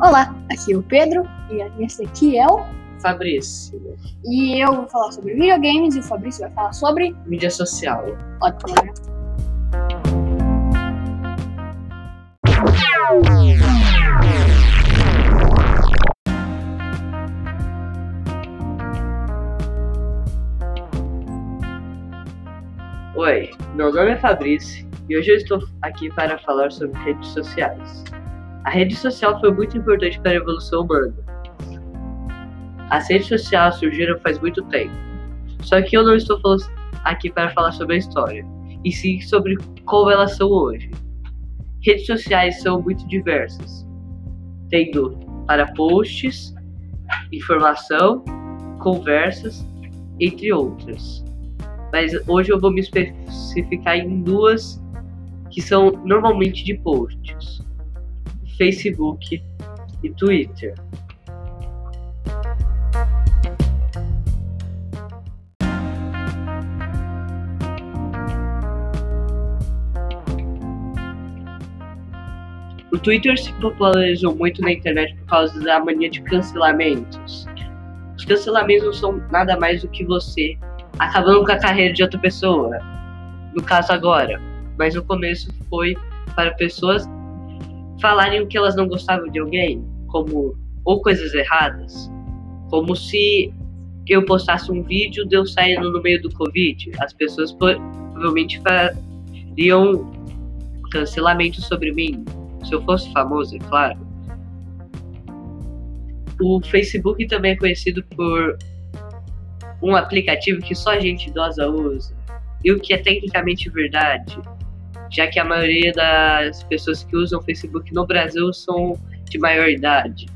Olá, aqui é o Pedro e esse aqui é o Fabrício, e eu vou falar sobre videogames e o Fabrício vai falar sobre mídia social. ótimo. né? Oi, meu nome é Fabrício e hoje eu estou aqui para falar sobre redes sociais. A rede social foi muito importante para a evolução humana. As redes sociais surgiram faz muito tempo, só que eu não estou aqui para falar sobre a história, e sim sobre como elas são hoje. Redes sociais são muito diversas, tendo para posts, informação, conversas, entre outras. Mas hoje eu vou me especificar em duas que são normalmente de posts: Facebook e Twitter. O Twitter se popularizou muito na internet por causa da mania de cancelamentos. Os cancelamentos não são nada mais do que você acabando com a carreira de outra pessoa. No caso agora. Mas no começo foi para pessoas falarem o que elas não gostavam de alguém, como ou coisas erradas, como se eu postasse um vídeo de eu saindo no meio do Covid, as pessoas provavelmente fariam cancelamento sobre mim, se eu fosse famoso, é claro. O Facebook também é conhecido por um aplicativo que só gente idosa usa, e o que é tecnicamente verdade, já que a maioria das pessoas que usam Facebook no Brasil são de maior idade.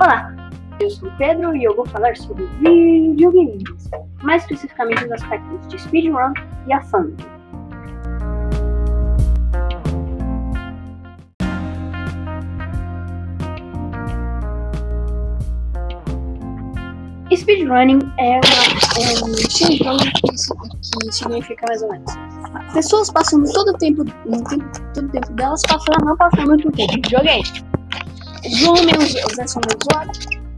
Olá, eu sou o Pedro e eu vou falar sobre videogames, mais especificamente os aspectos de speedrun e a fã. Speedrunning é, uma, é um que, si- que significa mais ou menos. Pessoas passam todo o tempo, no tempo, todo o tempo delas passando, não passando muito tempo em videogame. João menos os versão do usuário,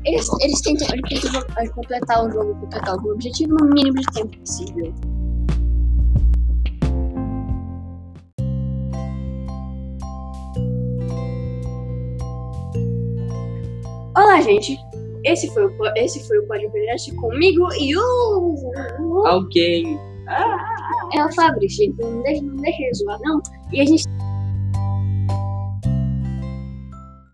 eles, eles tentam, eles tentam completar o jogo, completar algum objetivo no mínimo de tempo possível. Olá, gente. Esse foi o, esse foi o podcast comigo e o. Alguém É o Fabrício. Não deixa, não deixa ele zoar, não. E a gente